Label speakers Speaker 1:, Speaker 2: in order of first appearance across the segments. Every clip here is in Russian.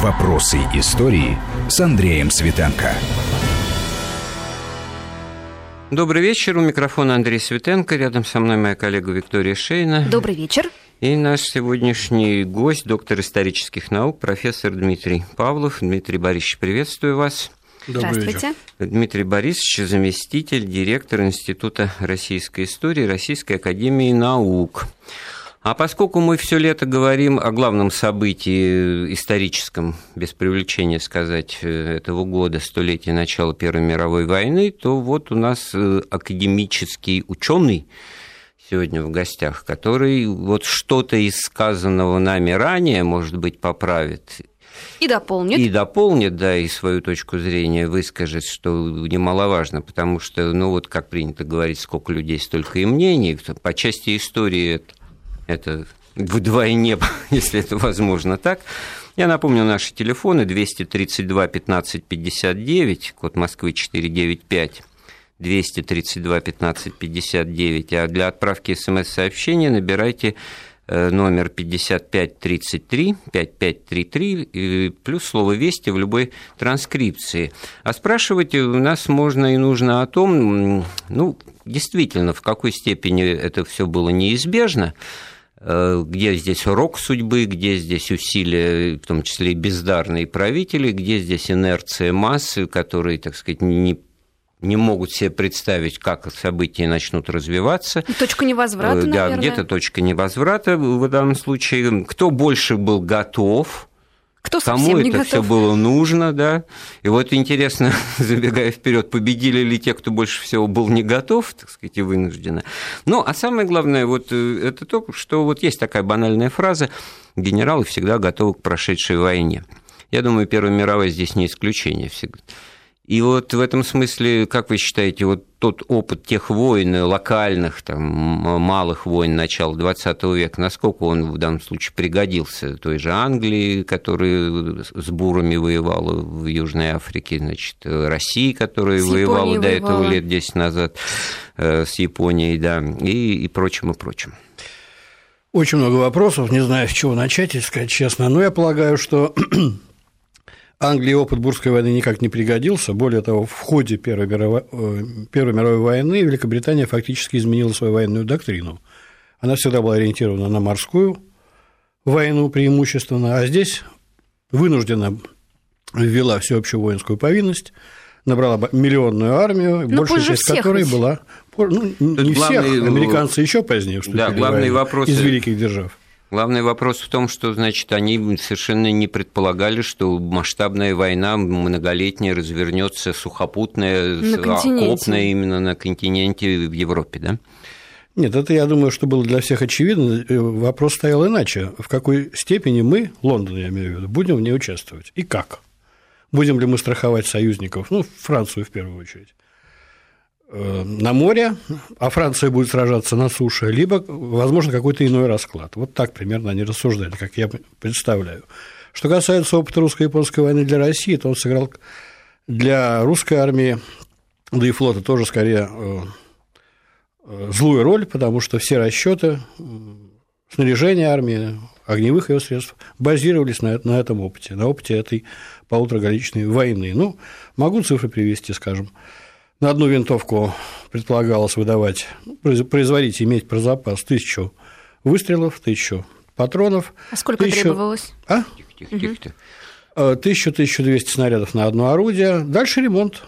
Speaker 1: Вопросы истории с Андреем Светенко.
Speaker 2: Добрый вечер. У микрофона Андрей Светенко. Рядом со мной моя коллега Виктория Шейна.
Speaker 3: Добрый вечер.
Speaker 2: И наш сегодняшний гость, доктор исторических наук, профессор Дмитрий Павлов. Дмитрий Борисович, приветствую вас.
Speaker 3: Здравствуйте. Вечер.
Speaker 2: Дмитрий Борисович, заместитель директора Института российской истории Российской академии наук. А поскольку мы все лето говорим о главном событии историческом, без привлечения сказать, э, этого года, столетия начала Первой мировой войны, то вот у нас э, академический ученый сегодня в гостях, который вот что-то из сказанного нами ранее, может быть, поправит
Speaker 3: и дополнит.
Speaker 2: И дополнит, да, и свою точку зрения выскажет, что немаловажно, потому что, ну вот как принято говорить, сколько людей, столько и мнений. По части истории это вдвойне, если это возможно так. Я напомню наши телефоны 232 15 59, код Москвы 495, 232 15 59, а для отправки смс-сообщения набирайте э, номер 5533, 5533, плюс слово «Вести» в любой транскрипции. А спрашивать у нас можно и нужно о том, ну, действительно, в какой степени это все было неизбежно, где здесь рок судьбы, где здесь усилия, в том числе и бездарные правители, где здесь инерция массы, которые, так сказать, не не могут себе представить, как события начнут развиваться.
Speaker 3: Точка невозврата,
Speaker 2: э, Да, где-то точка невозврата в данном случае. Кто больше был готов,
Speaker 3: кто
Speaker 2: Кому
Speaker 3: это
Speaker 2: готов? все было нужно, да. И вот интересно, забегая вперед, победили ли те, кто больше всего был не готов, так сказать, и вынужденно. Ну, а самое главное, вот э, это то, что вот есть такая банальная фраза «генералы всегда готовы к прошедшей войне». Я думаю, Первая мировая здесь не исключение всегда. И вот в этом смысле, как вы считаете, вот тот опыт тех войн, локальных, там, малых войн начала XX века, насколько он в данном случае пригодился той же Англии, которая с бурами воевала в Южной Африке, значит, России, которая с воевала до этого лет 10 назад э, с Японией, да, и, и прочим, и прочим.
Speaker 4: Очень много вопросов, не знаю, с чего начать, если сказать честно. Но я полагаю, что Англии опыт Бурской войны никак не пригодился. Более того, в ходе Первой мировой, э, Первой мировой войны Великобритания фактически изменила свою военную доктрину. Она всегда была ориентирована на морскую войну преимущественно, а здесь вынуждена ввела всеобщую воинскую повинность, набрала миллионную армию,
Speaker 3: ну,
Speaker 4: большая часть которой ведь. была ну, не главный, всех, американцы еще позднее вступили
Speaker 2: да, главный вопрос
Speaker 4: из великих держав.
Speaker 2: Главный вопрос в том, что, значит, они совершенно не предполагали, что масштабная война многолетняя развернется сухопутная, окопная именно на континенте в Европе, да?
Speaker 4: Нет, это, я думаю, что было для всех очевидно. Э, вопрос стоял иначе. В какой степени мы, Лондон, я имею в виду, будем в ней участвовать? И как? Будем ли мы страховать союзников? Ну, Францию в первую очередь. Э, на море, а Франция будет сражаться на суше, либо, возможно, какой-то иной расклад. Вот так примерно они рассуждали, как я представляю. Что касается опыта русско-японской войны для России, то он сыграл для русской армии, да и флота тоже скорее э, э, злую роль, потому что все расчеты снаряжения армии, огневых ее средств базировались на, на этом опыте, на опыте этой полутораголичной войны. Ну, могу цифры привести, скажем. На одну винтовку предполагалось выдавать, производить, иметь про запас тысячу выстрелов, тысячу патронов.
Speaker 3: А сколько
Speaker 4: тысячу...
Speaker 3: требовалось?
Speaker 4: А? Тысячу-тысячу двести снарядов на одно орудие. Дальше ремонт.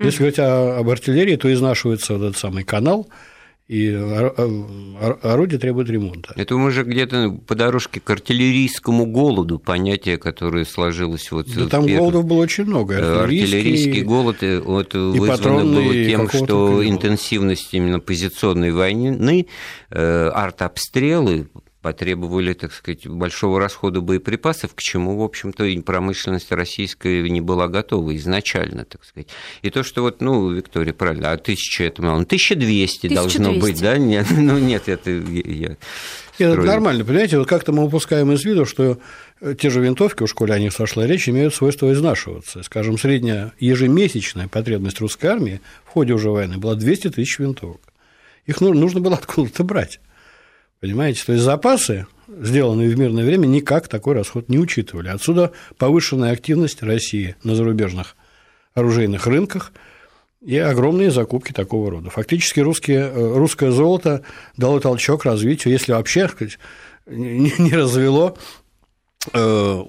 Speaker 4: Если говорить об артиллерии, то изнашивается вот этот самый канал – и орудие требует ремонта.
Speaker 2: Это мы же где-то по дорожке к артиллерийскому голоду, понятие, которое сложилось вот...
Speaker 4: Да там первых... голодов было очень много.
Speaker 2: Э, артиллерийский, артиллерийский голод э, вот, вызвано было тем, что интенсивность именно позиционной войны, э, артобстрелы потребовали, так сказать, большого расхода боеприпасов, к чему, в общем-то, и промышленность российская не была готова изначально, так сказать. И то, что вот, ну, Виктория, правильно, а тысяча это мало, ну, 1200, 1200 должно быть, да? Нет, ну, нет, это я...
Speaker 4: Нет, это нормально, понимаете, вот как-то мы упускаем из виду, что те же винтовки, уж коли о них сошла речь, имеют свойство изнашиваться. Скажем, средняя ежемесячная потребность русской армии в ходе уже войны была 200 тысяч винтовок. Их нужно было откуда-то брать. Понимаете? То есть запасы, сделанные в мирное время, никак такой расход не учитывали. Отсюда повышенная активность России на зарубежных оружейных рынках и огромные закупки такого рода. Фактически русские, э, русское золото дало толчок развитию, если вообще сказать, не развело э,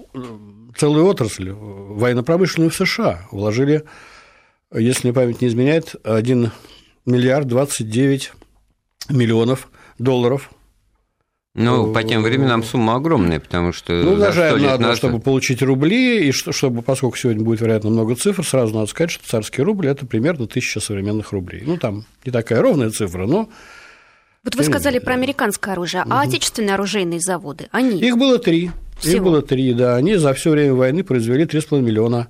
Speaker 4: целую отрасль военно-промышленную в США. Вложили, если мне память не изменяет, 1 миллиард 29 миллионов долларов
Speaker 2: ну, по тем временам сумма огромная, потому что...
Speaker 4: Ну, даже надо, назад... чтобы получить рубли, и что, чтобы, поскольку сегодня будет, вероятно, много цифр, сразу надо сказать, что царский рубль – это примерно тысяча современных рублей. Ну, там не такая ровная цифра, но
Speaker 3: вот вы сказали про американское оружие, а отечественные оружейные заводы, они?
Speaker 4: Их было три. Всего? Их было три, да. Они за все время войны произвели 3,5 миллиона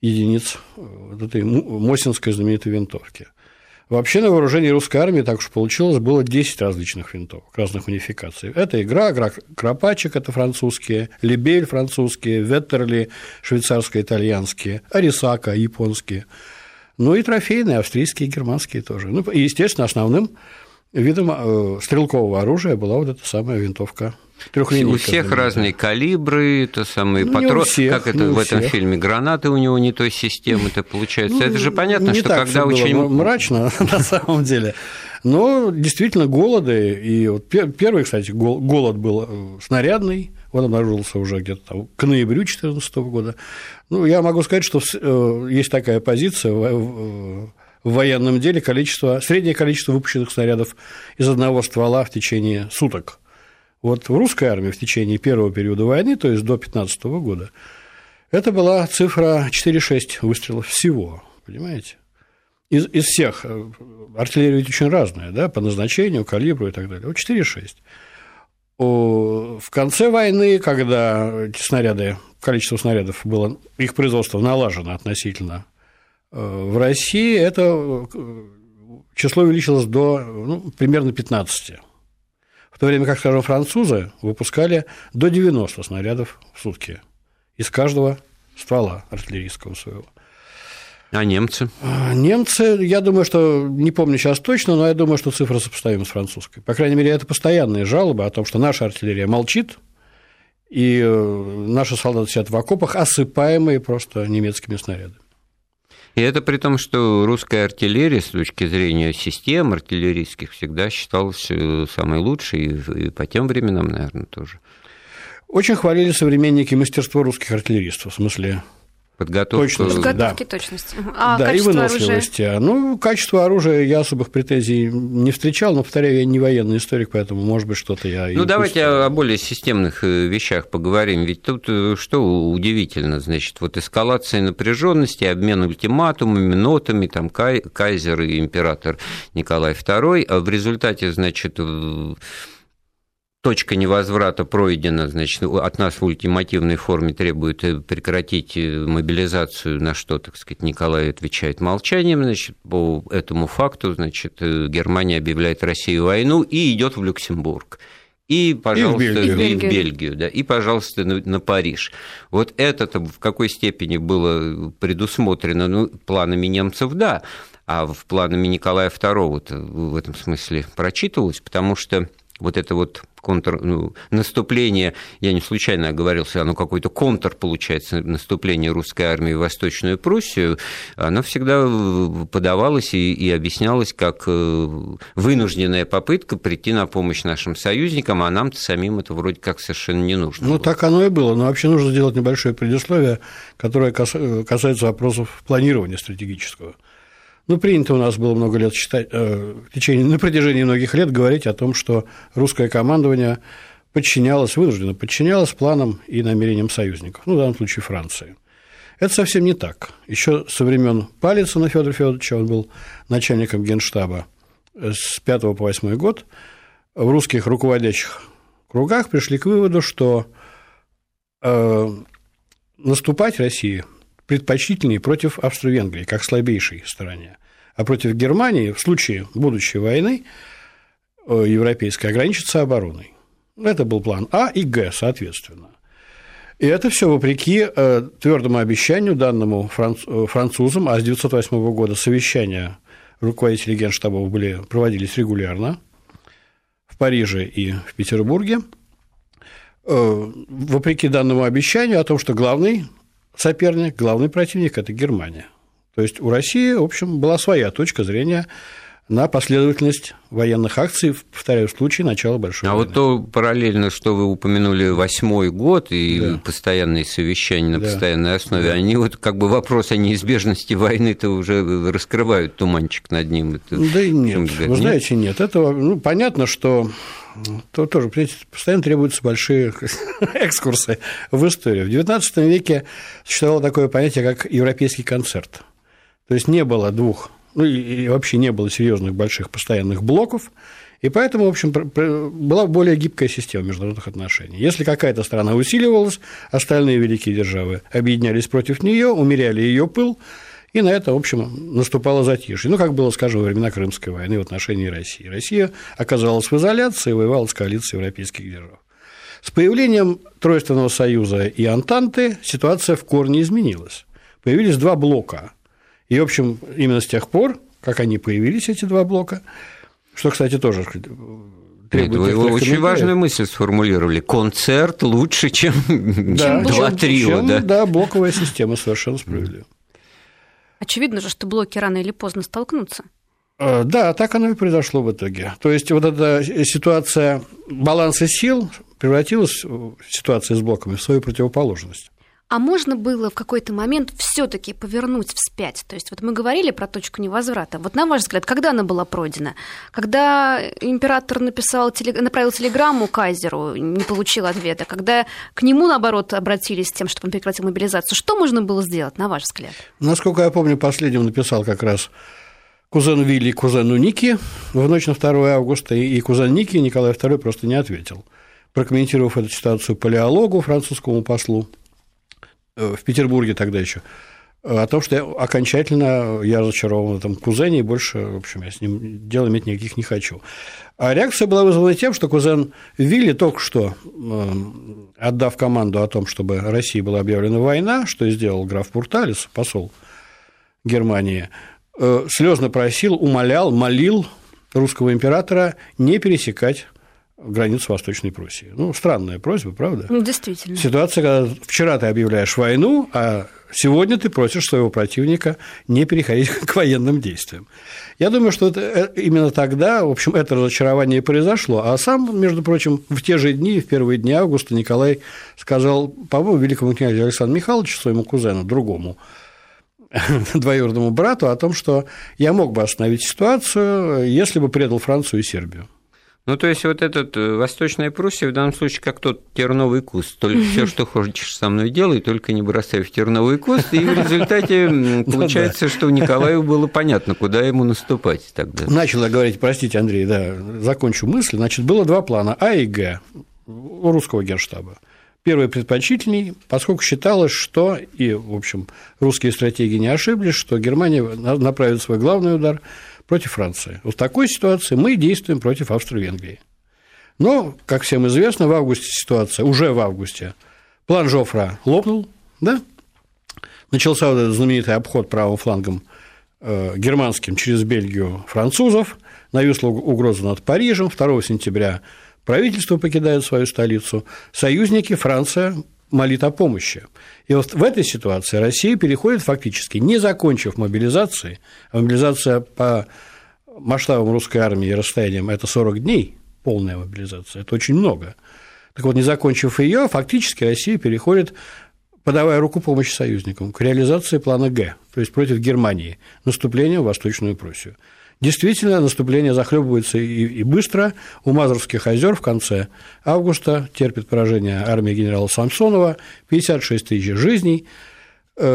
Speaker 4: единиц вот этой Мосинской знаменитой винтовки. Вообще на вооружении русской армии, так уж получилось, было 10 различных винтовок, разных унификаций. Это игра, игра Кропачек, это французские, Лебель французские, Веттерли швейцарско-итальянские, Арисака японские, ну и трофейные австрийские германские тоже. Ну, и, естественно, основным видом э, стрелкового оружия была вот эта самая винтовка
Speaker 2: у всех разные калибры, то самые ну, патроны, как это в этом фильме, гранаты у него не той системы, это получается. Ну, это же понятно,
Speaker 4: не
Speaker 2: что
Speaker 4: так
Speaker 2: когда
Speaker 4: очень было мрачно на самом деле. Но действительно голоды, и вот первый, кстати, голод был э, снарядный, он обнаружился уже где-то там к ноябрю 2014 года. Ну, я могу сказать, что э, есть такая позиция в военном деле, количество, среднее количество выпущенных снарядов из одного ствола в течение суток – вот в русской армии в течение первого периода войны, то есть до 15 года, это была цифра 4-6 выстрелов всего, понимаете? Из, из всех, э, артиллерия ведь очень разная, да, по назначению, калибру и так далее. Вот 4-6. В конце войны, когда эти снаряды, количество снарядов было, их производство налажено относительно в России, это э, число увеличилось до ну, примерно 15 в то время как, скажем, французы выпускали до 90 снарядов в сутки из каждого ствола артиллерийского своего.
Speaker 2: А немцы?
Speaker 4: А, немцы, я думаю, что, не помню сейчас точно, но я думаю, что цифра сопоставима с французской. По крайней мере, это постоянные жалобы о том, что наша артиллерия молчит, и э, наши солдаты сидят в окопах, осыпаемые просто немецкими снарядами.
Speaker 2: И это при том, что русская артиллерия с точки зрения систем артиллерийских всегда считалась э, самой лучшей, и по тем временам, наверное, тоже.
Speaker 4: Очень хвалили современники мастерство русских артиллеристов, в смысле
Speaker 2: Подготовка.
Speaker 3: Точность. Подготовки, да. точности.
Speaker 4: А да, и выносливости. Оружия? Ну, качество оружия я особых претензий не встречал, но, повторяю, я не военный историк, поэтому, может быть, что-то я
Speaker 2: Ну, давайте пустил. о более системных э, вещах поговорим. Ведь тут э, что удивительно, значит, вот эскалация напряженности, обмен ультиматумами, нотами, там, кайзер и император Николай II, а в результате, значит, точка невозврата пройдена, значит, от нас в ультимативной форме требует э, прекратить э, мобилизацию, на что, так сказать, Николай отвечает молчанием, значит, по этому факту, значит, э, Германия объявляет Россию войну и идет в Люксембург. И, пожалуйста, и в Бельгию, и в Бельгию да, и, пожалуйста, на, на Париж. Вот это в какой степени было предусмотрено ну, планами немцев, да, а в планами Николая II в этом смысле прочитывалось, потому что вот это вот контр, ну, наступление, я не случайно оговорился, оно какой-то контр, получается, наступление русской армии в Восточную Пруссию, оно всегда подавалось и, и объяснялось как э, вынужденная попытка прийти на помощь нашим союзникам, а нам-то самим это вроде как совершенно не нужно.
Speaker 4: Ну,
Speaker 2: было.
Speaker 4: так оно и было, но вообще нужно сделать небольшое предисловие, которое касается вопросов планирования стратегического. Ну, принято у нас было много лет считать, э, в течение, на протяжении многих лет говорить о том, что русское командование подчинялось, вынужденно подчинялось планам и намерениям союзников, ну, в данном случае Франции. Это совсем не так. Еще со времен Палицына Федора Федоровича, он был начальником генштаба с 5 по 8 год, в русских руководящих кругах пришли к выводу, что э, наступать России предпочтительнее против Австро-Венгрии, как слабейшей стороне. А против Германии в случае будущей войны э, европейской ограничится обороной. Это был план А и Г, соответственно. И это все вопреки э, твердому обещанию, данному э, французам, а с 1908 года совещания руководителей генштабов были, проводились регулярно, Париже и в Петербурге, вопреки данному обещанию о том, что главный соперник, главный противник – это Германия. То есть у России, в общем, была своя точка зрения на последовательность военных акций, повторяю, в случае начала Большой
Speaker 2: а
Speaker 4: войны.
Speaker 2: вот то параллельно, что вы упомянули восьмой год и да. постоянные совещания на да. постоянной основе, да. они вот как бы вопрос о неизбежности войны-то уже раскрывают туманчик над ним.
Speaker 4: Это, да и нет, вы знаете, нет. Это ну, понятно, что то тоже, понимаете, постоянно требуются большие экскурсы в историю. В XIX веке существовало такое понятие, как европейский концерт. То есть не было двух ну и вообще не было серьезных больших постоянных блоков, и поэтому, в общем, была более гибкая система международных отношений. Если какая-то страна усиливалась, остальные великие державы объединялись против нее, умеряли ее пыл, и на это, в общем, наступало затишье. Ну, как было, скажем, во времена Крымской войны в отношении России. Россия оказалась в изоляции и воевала с коалицией европейских держав. С появлением Тройственного союза и Антанты ситуация в корне изменилась. Появились два блока и, в общем, именно с тех пор, как они появились, эти два блока, что, кстати, тоже
Speaker 2: нет, вы очень важную мысль сформулировали. Концерт лучше, чем, да, два трио.
Speaker 4: да? да, блоковая система, совершенно справедливо.
Speaker 3: Очевидно же, что блоки рано или поздно столкнутся.
Speaker 4: Э, да, так оно и произошло в итоге. То есть вот эта ситуация баланса сил превратилась, ситуация с блоками, в свою противоположность.
Speaker 3: А можно было в какой-то момент все-таки повернуть вспять? То есть вот мы говорили про точку невозврата. Вот на ваш взгляд, когда она была пройдена? Когда император написал, направил телеграмму Кайзеру, не получил ответа? Когда к нему, наоборот, обратились с тем, чтобы он прекратил мобилизацию? Что можно было сделать, на ваш взгляд?
Speaker 4: Насколько я помню, последним написал как раз кузен Вилли кузену Ники в ночь на 2 августа, и кузен Ники Николай II просто не ответил. Прокомментировав эту ситуацию палеологу, французскому послу, в Петербурге тогда еще, о том, что я окончательно я разочарован в этом кузене, и больше, в общем, я с ним дел иметь никаких не хочу. А реакция была вызвана тем, что кузен Вилли только что, э, отдав команду о том, чтобы России была объявлена война, что сделал граф Пурталис, посол Германии, э, слезно просил, умолял, молил русского императора не пересекать границ Восточной Пруссии. Ну, странная просьба, правда?
Speaker 3: Ну, действительно.
Speaker 4: Ситуация, когда вчера ты объявляешь войну, а сегодня ты просишь своего противника не переходить к военным действиям. Я думаю, что это, э, именно тогда, в общем, это разочарование произошло. А сам, между прочим, в те же дни, в первые дни августа, Николай сказал, по-моему, великому князю Александру Михайловичу, своему кузену, другому, двоюродному брату, о том, что я мог бы остановить ситуацию, если бы предал Францию и Сербию.
Speaker 2: Ну, то есть, вот этот э, Восточная Пруссия в данном случае как тот терновый куст. Только все, что хочешь со мной делай, только не бросай в терновый куст. И в результате получается, что Николаю было понятно, куда ему наступать тогда.
Speaker 4: Начал я говорить, простите, Андрей, да, закончу мысль. Значит, было два плана А и Г у русского генштаба. Первый предпочтительней, поскольку считалось, что, и, в общем, русские стратеги не ошиблись, что Германия направит свой главный удар против Франции. В такой ситуации мы действуем против Австро-Венгрии. Но, как всем известно, в августе ситуация, уже в августе, план Жофра лопнул, да? Начался вот этот знаменитый обход правым флангом э, германским через Бельгию французов, нависла угроза над Парижем, 2 сентября правительство покидает свою столицу, союзники Франция молит о помощи. И вот в этой ситуации Россия переходит фактически, не закончив мобилизации, а мобилизация по масштабам русской армии и расстояниям – это 40 дней, полная мобилизация, это очень много. Так вот, не закончив ее, фактически Россия переходит, подавая руку помощи союзникам, к реализации плана Г, то есть против Германии, наступления в Восточную Пруссию. Действительно, наступление захлебывается и, и быстро. У Мазурских озер в конце августа терпит поражение армия генерала Самсонова, 56 тысяч жизней,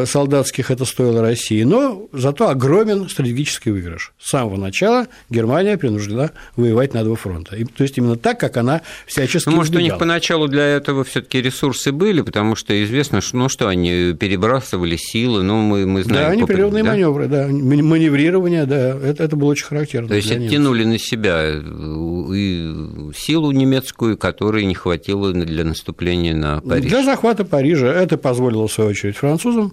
Speaker 4: солдатских это стоило России, но зато огромен стратегический выигрыш. С самого начала Германия принуждена воевать на два фронта. И, то есть именно так, как она всячески
Speaker 2: ну, Может, избегала. у них поначалу для этого все таки ресурсы были, потому что известно, что, ну, что они перебрасывали силы, ну, мы, мы знаем...
Speaker 4: Да, непрерывные да? маневры, да, маневрирование, да, это, это было очень характерно.
Speaker 2: То есть оттянули на себя э, и силу немецкую, которой не хватило для наступления на Париж.
Speaker 4: Для захвата Парижа это позволило, в свою очередь, французам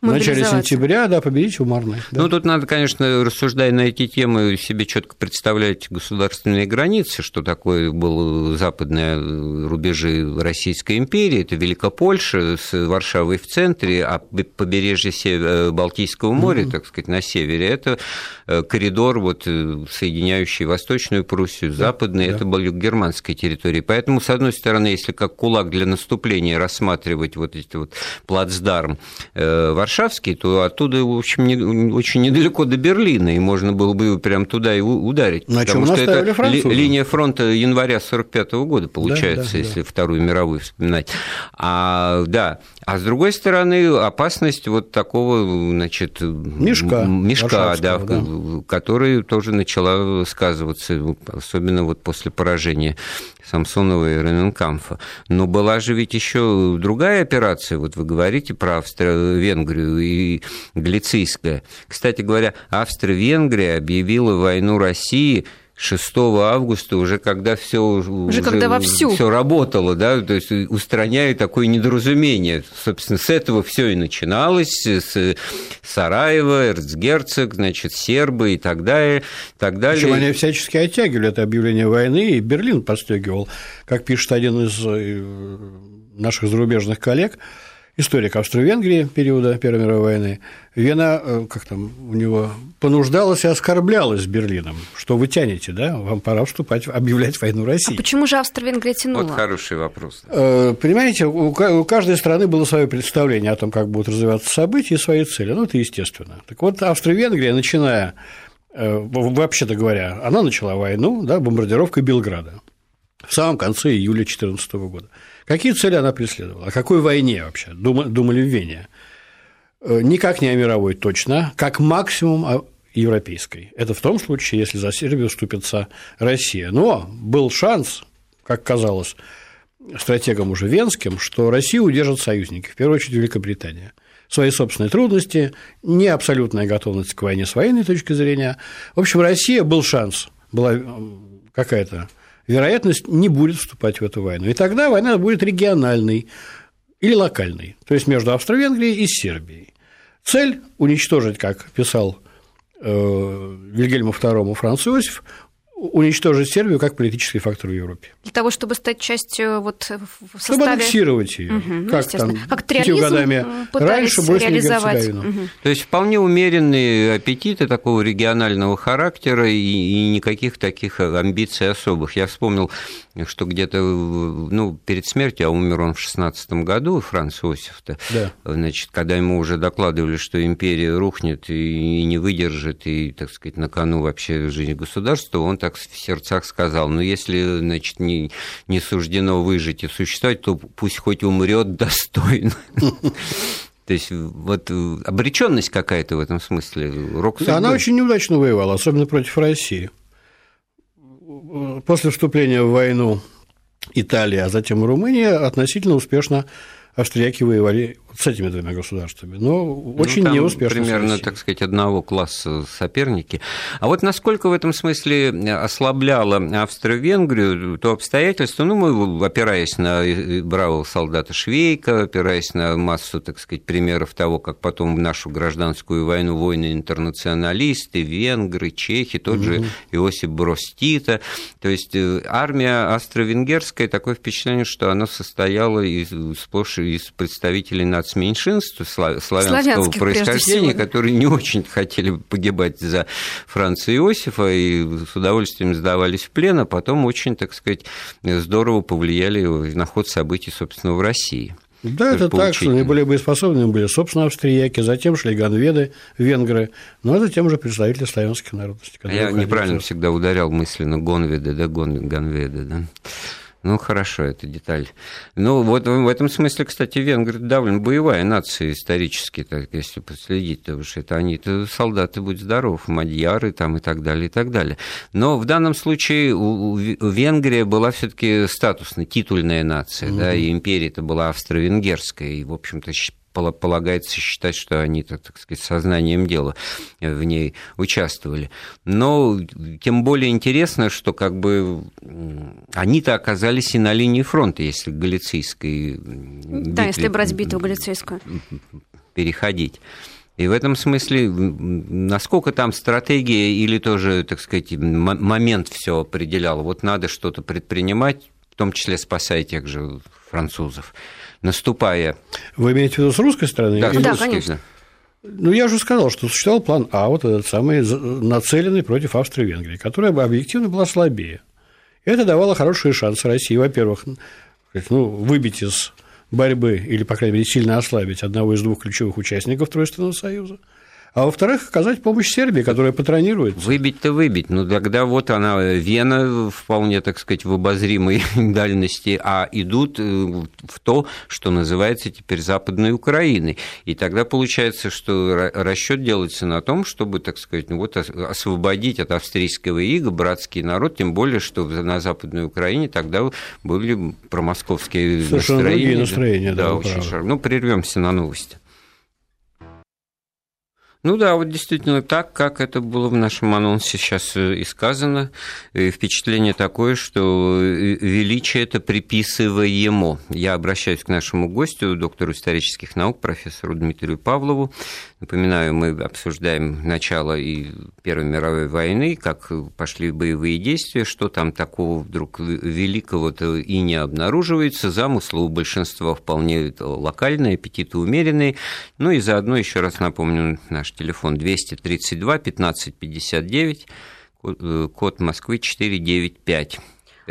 Speaker 4: В начале сентября, да, победить в Марной. Да.
Speaker 2: Ну, тут надо, конечно, рассуждая на эти темы, себе четко представлять государственные границы, что такое был западные рубежи Российской империи, это Великопольша с Варшавой в центре, а побережье э, Балтийского моря, mm-hmm. так сказать, на севере, это э, коридор, вот, э, соединяющий Восточную Пруссию, да, Западную, да. это были германской территории. Поэтому, с одной стороны, если как кулак для наступления рассматривать вот эти вот плацдарм Варшавский, то оттуда, в общем, не, очень недалеко до Берлина, и можно было бы прям туда и ударить.
Speaker 4: На
Speaker 2: потому
Speaker 4: что
Speaker 2: это
Speaker 4: французы.
Speaker 2: линия фронта января 1945 года, получается, да, да, если да. Вторую мировую вспоминать. А, да. А с другой стороны, опасность вот такого, значит,
Speaker 4: мешка,
Speaker 2: мешка да, да, который тоже начала сказываться, особенно вот после поражения Самсонова и Рененкамфа. Но была же ведь еще другая операция, вот вы говорите про Австро-Венгрию и Галицийская. Кстати говоря, Австро-Венгрия объявила войну России 6 августа, уже когда все уже,
Speaker 3: уже когда вовсю.
Speaker 2: все работало, да, то есть устраняя такое недоразумение. Собственно, с этого все и начиналось, с Сараева, Эрцгерцог, значит, сербы и так далее. Так далее.
Speaker 4: Причем они всячески оттягивали это объявление войны, и Берлин подстегивал, как пишет один из э, наших зарубежных коллег, историк Австро-Венгрии периода Первой мировой войны, Вена, э, как там у него, понуждалась и оскорблялась Берлином, что вы тянете, да, вам пора вступать, объявлять войну России. А
Speaker 3: почему же Австро-Венгрия тянула?
Speaker 2: Вот хороший вопрос.
Speaker 4: Э, понимаете, у каждой страны было свое представление о том, как будут развиваться события и свои цели, ну, это естественно. Так вот, Австро-Венгрия, начиная, э, вообще-то говоря, она начала войну, да, бомбардировкой Белграда в самом конце июля 2014 года. Какие цели она преследовала? О какой войне вообще думали в Вене? Э, никак не о мировой точно, как максимум о европейской. Это в том случае, если за Сербию вступится Россия. Но был шанс, как казалось, стратегам уже венским, что Россию удержат союзники, в первую очередь Великобритания. Свои собственные трудности, не абсолютная готовность к войне с военной точки зрения. В общем, Россия был шанс, была какая-то вероятность не будет вступать в эту войну. И тогда война будет региональной или локальной, то есть между Австро-Венгрией и Сербией. Цель – уничтожить, как писал э, Вильгельму II Франц Иосиф, уничтожить Сербию как политический фактор в Европе.
Speaker 3: Для того, чтобы стать частью вот в
Speaker 4: составе... Чтобы аннексировать ее, угу, как там как годами раньше Боснию
Speaker 2: Угу. То есть вполне умеренные аппетиты такого регионального характера и, и никаких таких амбиций особых. Я вспомнил, что где-то ну, перед смертью, а умер он в 16 году, Франц Иосиф-то, да. значит, когда ему уже докладывали, что империя рухнет и не выдержит, и, так сказать, на кону вообще жизнь государства, он так в сердцах сказал, ну, если, значит, не, не суждено выжить и существовать, то пусть хоть умрет достойно. То есть вот обреченность какая-то в этом смысле.
Speaker 4: Рок да, она очень неудачно воевала, особенно против России. После вступления в войну Италия, а затем Румыния относительно успешно австрияки воевали с этими двумя государствами, но ну, очень ну, неуспешно.
Speaker 2: Примерно, так сказать, одного класса соперники. А вот насколько в этом смысле ослабляла Австро-Венгрию то обстоятельство, ну, мы, опираясь на бравого солдата Швейка, опираясь на массу, так сказать, примеров того, как потом в нашу гражданскую войну войны интернационалисты, венгры, чехи, тот угу. же Иосип Брос Тита, то есть э, армия австро-венгерская, такое впечатление, что она состояла из, сплошь из представителей нации нацменьшинств славянского происхождения, которые не очень хотели погибать за Франца Иосифа и с удовольствием сдавались в плен, а потом очень, так сказать, здорово повлияли на ход событий, собственно, в России.
Speaker 4: Да, это так, что наиболее боеспособными были, собственно, австрияки, затем шли ганведы, венгры, ну, а затем уже представители славянских народностей.
Speaker 2: Я неправильно всегда ударял мысленно гонведы, да, гон, ганведы, да. Ну, хорошо, это деталь. Ну, вот в этом смысле, кстати, венгры довольно боевая нация исторически, так, если последить, потому что это они-то солдаты, будь здоров, мадьяры там и так далее, и так далее. Но в данном случае Венгрия была все таки статусная, титульная нация, mm-hmm. да, и империя это была австро-венгерская, и, в общем-то, полагается считать, что они, так, так сказать, сознанием дела в ней участвовали. Но тем более интересно, что как бы они-то оказались и на линии фронта, если галицийской
Speaker 3: Да, если брать битву галицийскую
Speaker 2: переходить. И в этом смысле, насколько там стратегия или тоже, так сказать, момент все определял, вот надо что-то предпринимать, в том числе спасая тех же французов, наступая...
Speaker 4: Вы имеете в виду с русской стороны?
Speaker 2: Да,
Speaker 3: с
Speaker 2: русской,
Speaker 3: конечно.
Speaker 4: Ну, я уже сказал, что существовал план А, вот этот самый, нацеленный против Австрии и Венгрии, которая бы объективно была слабее. Это давало хорошие шансы России, во-первых, ну, выбить из борьбы или, по крайней мере, сильно ослабить одного из двух ключевых участников Тройственного Союза – а во-вторых, оказать помощь Сербии, которая патронирует.
Speaker 2: Выбить-то выбить, но тогда вот она, Вена, вполне, так сказать, в обозримой дальности, а идут э, в то, что называется теперь Западной Украиной. И тогда получается, что расчет делается на том, чтобы, так сказать, ну вот освободить от австрийского ига братский народ, тем более, что на Западной Украине тогда были промосковские
Speaker 4: Совершенно
Speaker 2: настроения.
Speaker 4: другие настроения, да,
Speaker 2: да очень шар... Ну, прервемся на новости. Ну да, вот действительно так, как это было в нашем анонсе сейчас э, и сказано. И впечатление такое, что э, величие это приписываемо. Я обращаюсь к нашему гостю, доктору исторических наук, профессору Дмитрию Павлову. Напоминаю, мы обсуждаем начало и Первой мировой войны, как пошли боевые действия, что там такого вдруг великого-то и не обнаруживается. Замыслы у большинства вполне локальные, аппетиты умеренные. Ну и заодно еще раз напомню наш телефон 232 1559, код Москвы 495.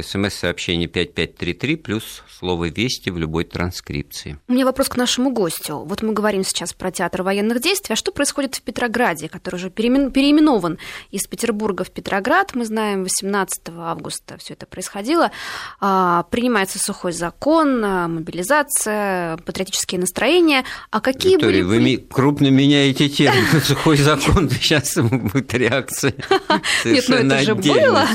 Speaker 2: СМС-сообщение 5533 плюс слово «Вести» в любой транскрипции.
Speaker 3: У меня вопрос к нашему гостю. Вот мы говорим сейчас про театр военных действий. А что происходит в Петрограде, который уже переименован из Петербурга в Петроград? Мы знаем, 18 августа все это происходило. А, принимается сухой закон, а, мобилизация, патриотические настроения. А какие
Speaker 2: Виктория,
Speaker 3: были...
Speaker 2: вы крупно меняете тему. Сухой закон, сейчас будет реакция.
Speaker 3: Нет, ну это же было.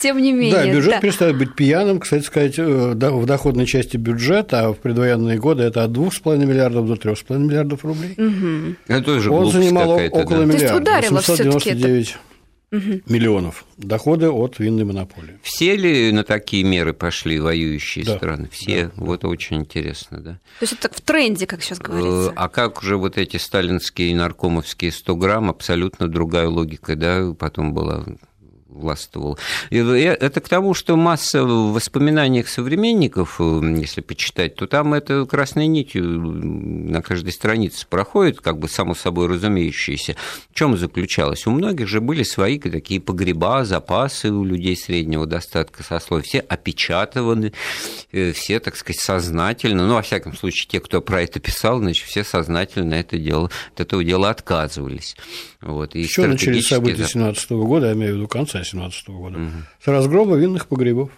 Speaker 3: Тем не менее.
Speaker 4: Да, бюджет перестает быть пьяным, кстати сказать, э, в доходной части бюджета, а в предвоенные годы это от 2,5 миллиардов до 3,5 миллиардов рублей.
Speaker 3: Угу.
Speaker 2: Это тоже
Speaker 4: Он занимал около
Speaker 3: да.
Speaker 4: миллиарда, 899 угу. миллионов доходы от винной монополии.
Speaker 2: Все ли на такие меры пошли воюющие
Speaker 4: да.
Speaker 2: страны? Все.
Speaker 4: Да.
Speaker 2: Вот очень интересно, да.
Speaker 3: То есть это в тренде, как сейчас говорится.
Speaker 2: Э, а как же вот эти сталинские и наркомовские 100 грамм, абсолютно другая логика, да, потом была властвовал. И это к тому, что масса в воспоминаниях современников, э, если почитать, то там это красной нитью на каждой странице проходит, как бы само собой разумеющееся. В чем заключалось? У многих же были свои такие погреба, запасы у людей среднего достатка сословия, все опечатаны, э, все, так сказать, сознательно, ну, во всяком случае, те, кто про это писал, значит, все сознательно это дело, от этого дела отказывались. Вот,
Speaker 4: и Еще начались события 17 года, я имею в виду конца 17 года, угу. с разгрома винных погребов.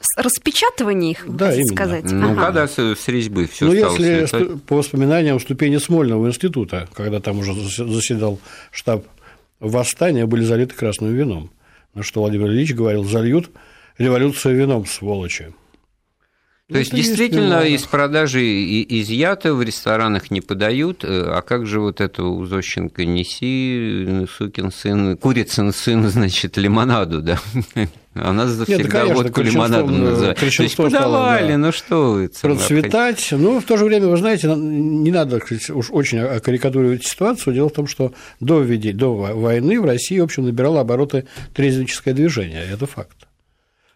Speaker 3: С распечатывания их,
Speaker 4: да, именно.
Speaker 3: сказать.
Speaker 2: Ну, ага. когда с, с резьбы все
Speaker 4: Ну, если светать. по воспоминаниям ступени Смольного института, когда там уже заседал штаб восстания, были залиты красным вином. На что Владимир Ильич говорил, зальют революцию вином, сволочи.
Speaker 2: То есть, действительно, из продажи изъято, в ресторанах не подают. Э, а как же вот это у Зощенко неси, сукин сын, курицын сын, значит, лимонаду, да? Она всегда Нет, да, водку лимонадом э, называет. То есть подавали, да, ну что вы.
Speaker 4: Процветать. Ну, в то же время, вы знаете, не надо уж очень карикатуривать ситуацию. Дело в том, что до, до войны в России, в общем, набирало обороты трезвенческое движение. Это факт.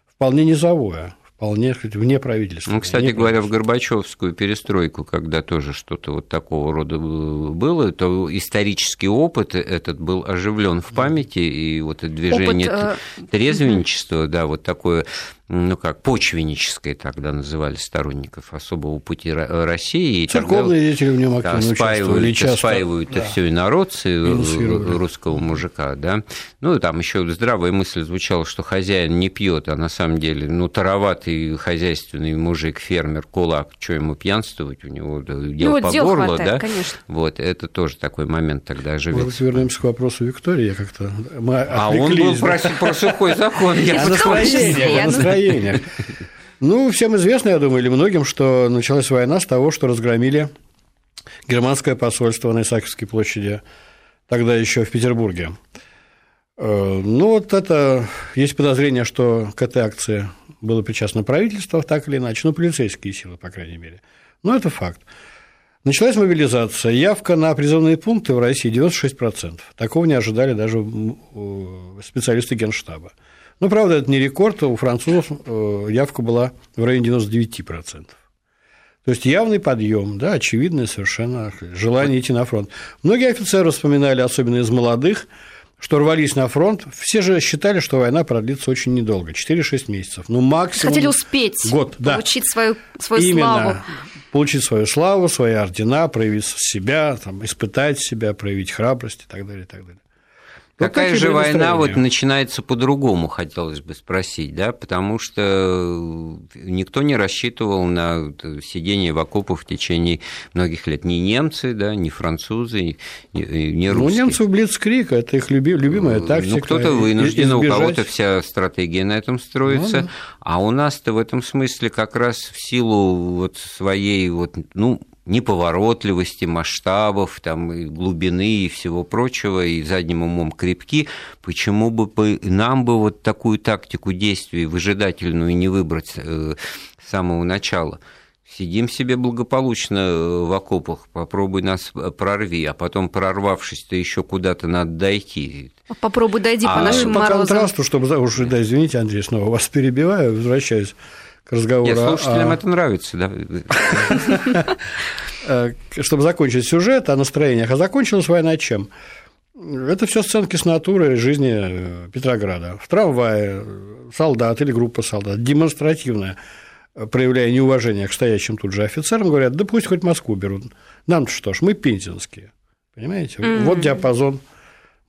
Speaker 4: Вполне низовое вполне сказать, вне правительства.
Speaker 2: Ну, кстати говоря, в Горбачевскую перестройку, когда тоже что-то вот такого рода было, то исторический опыт этот был оживлен в памяти, и вот это движение опыт, э, трезвенничества, да, вот такое ну как, почвеннической тогда называли сторонников особого пути России.
Speaker 4: И Церковные деятели в нем активно да,
Speaker 2: спаивают, часто, спаивают да. все инородцы русского мужика, да. Ну, там еще здравая мысль звучала, что хозяин не пьет, а на самом деле, ну, тароватый хозяйственный мужик, фермер, кулак, что ему пьянствовать, у него дело ну, по дел горло, хватает, да. Конечно. Вот, это тоже такой момент тогда оживется.
Speaker 4: Может, вернемся к вопросу Виктории, как-то
Speaker 2: мы А он был про, про сухой закон. Я
Speaker 4: настроение, настроениях. Ну, всем известно, я думаю, или многим, что началась война с того, что разгромили германское посольство на Исаакиевской площади, тогда еще в Петербурге. Э, ну, вот это есть подозрение, что к этой акции было причастно правительство, так или иначе, ну, полицейские силы, по крайней мере. Но это факт. Началась мобилизация. Явка на призывные пункты в России 96%. Такого не ожидали даже специалисты Генштаба. Но, правда, это не рекорд. У французов э, явка была в районе 99%. То есть явный подъем, да, очевидное совершенно желание идти на фронт. Многие офицеры вспоминали, особенно из молодых, что рвались на фронт. Все же считали, что война продлится очень недолго, 4-6 месяцев. Ну, максимум...
Speaker 3: Хотели успеть
Speaker 4: год, да.
Speaker 3: получить свою, свою
Speaker 4: Именно.
Speaker 3: славу.
Speaker 4: Получить свою славу, свои ордена, проявить себя, там, испытать себя, проявить храбрость и так далее, и так далее.
Speaker 2: Какая же война вот начинается по-другому, хотелось бы спросить, да, потому что никто не рассчитывал на сидение в окопах в течение многих лет. Ни немцы, да, ни французы, ни, ни русские.
Speaker 4: Ну, немцы Блицкрик, это их люби, любимая тактика.
Speaker 2: Ну, кто-то вынужден, у кого-то вся стратегия на этом строится, ну, да. а у нас-то в этом смысле как раз в силу вот своей вот, ну, неповоротливости, масштабов, там, и глубины и всего прочего, и задним умом крепки, почему бы нам бы вот такую тактику действий выжидательную не выбрать э, с самого начала? Сидим себе благополучно э, в окопах, попробуй нас э, прорви, а потом прорвавшись, то еще куда-то надо дойти.
Speaker 3: Попробуй дойди а, по нашим
Speaker 4: по
Speaker 3: морозам.
Speaker 4: По контрасту, чтобы, уже, да, извините, Андрей, снова вас перебиваю, возвращаюсь к разговору. Нет,
Speaker 2: слушателям о... это нравится, да.
Speaker 4: Э, чтобы закончить сюжет о настроениях. А закончилась война чем? Это все сценки с натуры жизни э, Петрограда. В трамвае солдат или группа солдат демонстративно э, проявляя неуважение к стоящим тут же офицерам, говорят, да пусть хоть Москву берут. нам что ж, мы пензенские. Понимаете? Mm-hmm. Вот диапазон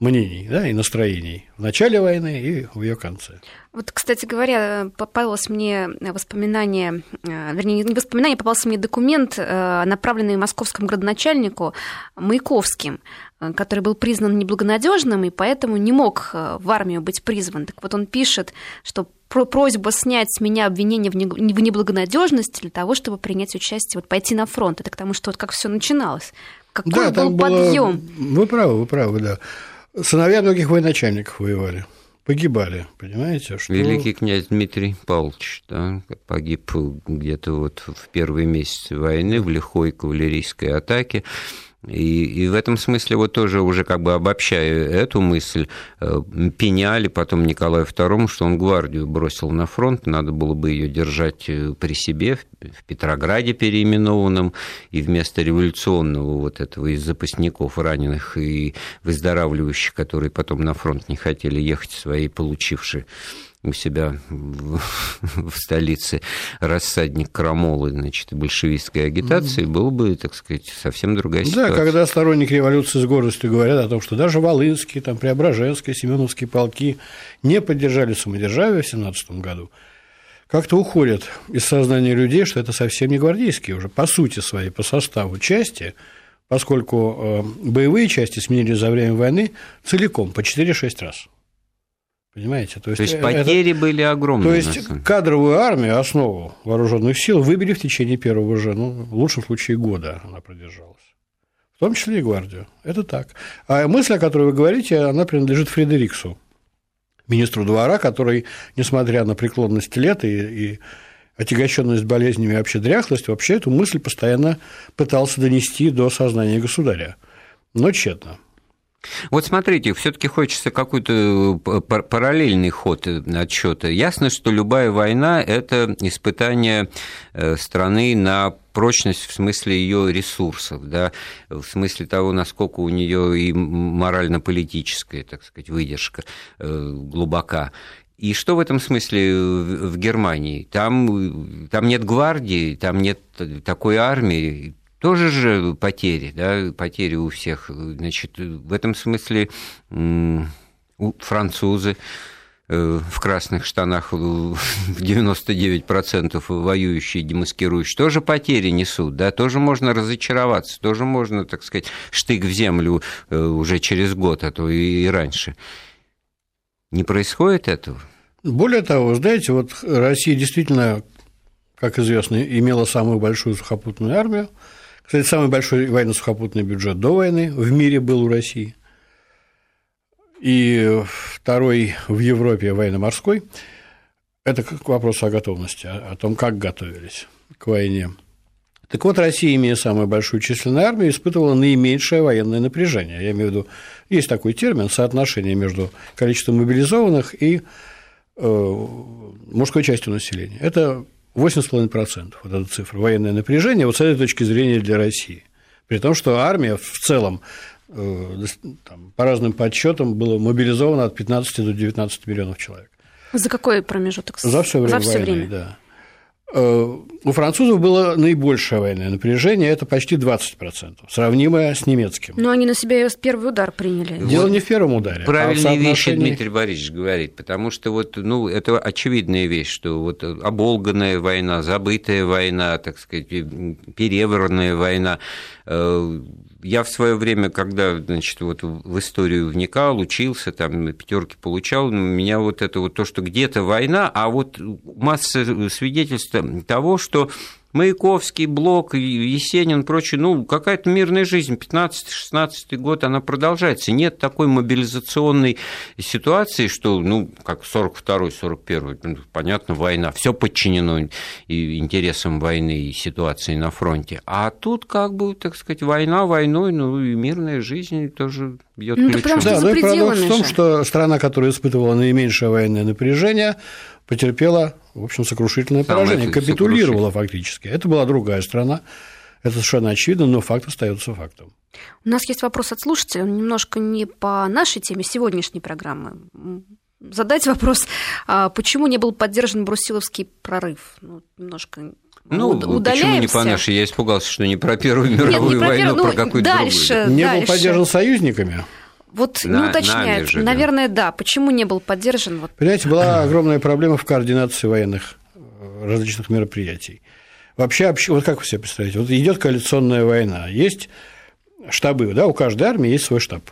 Speaker 4: мнений да, и настроений в начале войны и в ее конце.
Speaker 3: Вот, кстати говоря, попалось мне воспоминание, э, вернее, не воспоминание, попался мне документ, э, направленный московскому градоначальнику Маяковским, э, который был признан неблагонадежным и поэтому не мог в армию быть призван. Так вот он пишет, что просьба снять с меня обвинение в неблагонадежности для того, чтобы принять участие, вот пойти на фронт. Это к тому, что вот как все начиналось. Какой да, был подъем.
Speaker 4: Было... Вы правы, вы правы, да. Сыновья многих военачальников воевали погибали, понимаете?
Speaker 2: Что... Великий князь Дмитрий Павлович да, погиб где-то вот в первые месяцы войны в лихой кавалерийской атаке. И, и в этом смысле вот тоже уже как бы обобщая эту мысль, э, пеняли потом Николаю II, что он гвардию бросил на фронт, надо было бы ее держать э, при себе, в Петрограде переименованном, и вместо революционного вот этого из запасников раненых и выздоравливающих, которые потом на фронт не хотели ехать, свои получившие у себя в, в столице рассадник крамолы, значит, большевистской агитации, mm-hmm. было бы, так сказать, совсем другая ситуация.
Speaker 4: Да, когда сторонники революции с гордостью говорят о том, что даже Волынские, там, Преображенские, Семеновские полки не поддержали самодержавие в 17 году, как-то уходят из сознания людей, что это совсем не гвардейские уже, по сути своей, по составу части, поскольку э, боевые части сменили за время войны целиком по 4-6 раз. Понимаете?
Speaker 2: То есть, то есть это, потери были огромные.
Speaker 4: То есть кадровую армию, основу вооруженных сил выбили в течение первого же, ну, в лучшем случае, года она продержалась. В том числе и гвардию. Это так. А мысль, о которой вы говорите, она принадлежит Фредериксу, министру двора, который, несмотря на преклонность лет и, и отягощенность болезнями и вообще дряхлость, вообще эту мысль постоянно пытался донести до сознания государя. Но тщетно.
Speaker 2: Вот смотрите, все-таки хочется какой-то э, параллельный ход э, отчета. Ясно, что любая война – это испытание э, страны на прочность в смысле ее ресурсов, да, в смысле того, насколько у нее и морально-политическая, так сказать, выдержка глубока. И что в этом смысле в Германии? Там, там нет гвардии, там нет такой армии, тоже же потери, да, потери у всех. Значит, в этом смысле французы э, в красных штанах в 99% воюющие, демаскирующие, тоже потери несут, да, тоже можно разочароваться, тоже можно, так сказать, штык в землю э, уже через год, а то и раньше. Не происходит этого?
Speaker 4: Более того, знаете, вот Россия действительно, как известно, имела самую большую сухопутную армию, кстати, самый большой военно-сухопутный бюджет до войны в мире был у России. И второй в Европе военно-морской. Это к вопросу о готовности, о том, как готовились к войне. Так вот, Россия, имея самую большую численную армию, испытывала наименьшее военное напряжение. Я имею в виду, есть такой термин соотношение между количеством мобилизованных и э, мужской частью населения. Это 8,5%, вот эта цифра, военное напряжение, вот с этой точки зрения для России. При том, что армия в целом э, там, по разным подсчетам было мобилизовано от 15 до 19 миллионов человек.
Speaker 3: За какой промежуток?
Speaker 4: За все время. За все войны, время. Да. Э, у французов было наибольшее военное напряжение, это почти 20%, сравнимое с немецким.
Speaker 3: Но они на себя первый удар приняли.
Speaker 4: Дело вот не в первом ударе.
Speaker 2: А Правильные а вещи Дмитрий Борисович говорит, потому что вот, ну, это очевидная вещь, что вот оболганная война, забытая война, так сказать, перевранная война, э, я в свое время, когда значит, вот в историю вникал, учился, там пятерки получал, меня вот это вот то, что где-то война, а вот масса свидетельств того, что Маяковский, Блок, Есенин, прочее, ну, какая-то мирная жизнь, 15-16 год, она продолжается. Нет такой мобилизационной ситуации, что, ну, как 42-й, 41-й, ну, понятно, война, все подчинено интересам войны и ситуации на фронте. А тут, как бы, так сказать, война войной, ну, и мирная жизнь тоже бьет ну, ключом.
Speaker 4: Да, ну и парадокс в том, что страна, которая испытывала наименьшее военное напряжение, потерпела, в общем, сокрушительное Самое поражение, капитулировала фактически. Это была другая страна, это совершенно очевидно, но факт остается фактом.
Speaker 3: У нас есть вопрос от слушателя, он немножко не по нашей теме сегодняшней программы. Задать вопрос, а почему не был поддержан брусиловский прорыв? Ну, немножко
Speaker 2: ну, удаляемся. почему не по нашей? Я испугался, что не про Первую мировую Нет, не про войну, ну, про какую-то
Speaker 3: дальше,
Speaker 2: другую.
Speaker 4: Не дальше. был поддержан союзниками?
Speaker 3: Вот на, не уточняет. Же, Наверное, да. да. Почему не был поддержан? Вот.
Speaker 4: Понимаете, была огромная проблема в координации военных э, различных мероприятий. Вообще, вот как вы себе представляете, вот идет коалиционная война, есть штабы, да, у каждой армии есть свой штаб.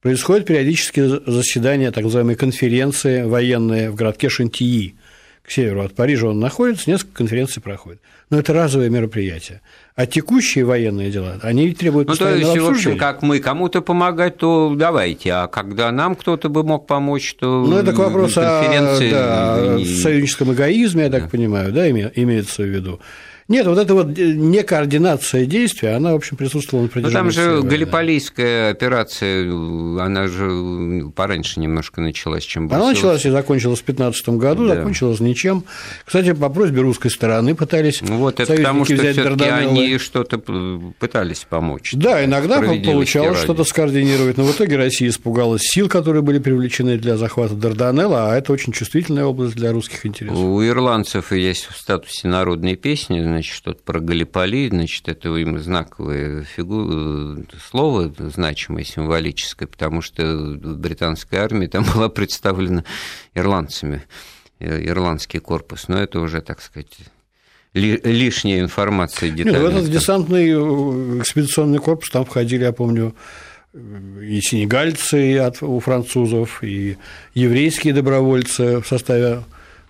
Speaker 4: Происходит периодически заседания, так называемые конференции военные в городке Шантии, к северу от Парижа он находится, несколько конференций проходит. Но это разовое мероприятие. А текущие военные дела, они требуют
Speaker 2: ну, то есть, в общем, как мы кому-то помогать, то давайте, а когда нам кто-то бы мог помочь, то
Speaker 4: Ну, это к вопросу конференции... о да, союзническом эгоизме, я так да. понимаю, да, имеется в виду. Нет, вот эта вот некоординация действия, она, в общем, присутствовала на протяжении
Speaker 2: Ну, там же войны. Галиполийская операция, она же пораньше немножко началась, чем
Speaker 4: Она началась и закончилась в 2015 году, да. закончилась ничем. Кстати, по просьбе русской стороны пытались
Speaker 2: ну, вот это потому, что взять они что-то пытались помочь.
Speaker 4: Да, иногда получалось что-то скоординировать, но в итоге Россия испугалась сил, которые были привлечены для захвата Дарданелла, а это очень чувствительная область для русских интересов.
Speaker 2: У ирландцев есть в статусе народной песни значит, что-то про Галиполи, значит, это им знаковое фигу... слово, значимое, символическое, потому что британская армия там была представлена ирландцами, э, ирландский корпус, но это уже, так сказать, лишняя информация детальная.
Speaker 4: Нет, в этот десантный э, экспедиционный корпус там входили, я помню, и сенегальцы от, у французов, и еврейские добровольцы в составе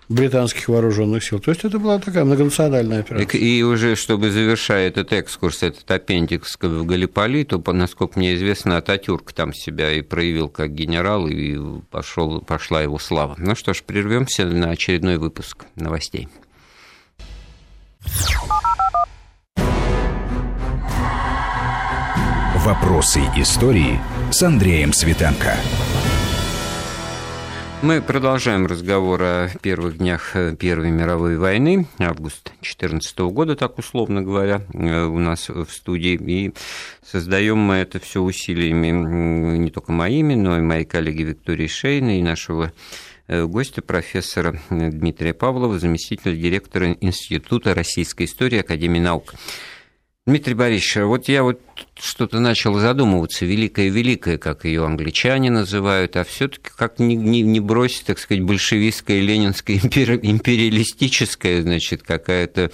Speaker 4: британских вооруженных сил. То есть это была такая многонациональная операция.
Speaker 2: И уже, чтобы завершая этот экскурс, этот аппендикс в Галиполи, то, насколько мне известно, Ататюрк там себя и проявил как генерал, и пошел, пошла его слава. Ну что ж, прервемся на очередной выпуск новостей.
Speaker 1: Вопросы истории с Андреем Светенко.
Speaker 2: Мы продолжаем разговор о первых днях э, Первой мировой войны, август 2014 года, так условно говоря, э, у нас в студии. И создаем мы это все усилиями не только моими, но и моей коллеги Виктории Шейна и нашего э, гостя, профессора Дмитрия Павлова, заместителя директора Института российской истории Академии наук. Дмитрий Борисович, вот я вот что-то начал задумываться, великая-великая, как ее англичане называют, а все-таки как не, не, не бросить, так сказать, большевистская, ленинская, империалистическая, значит, какая-то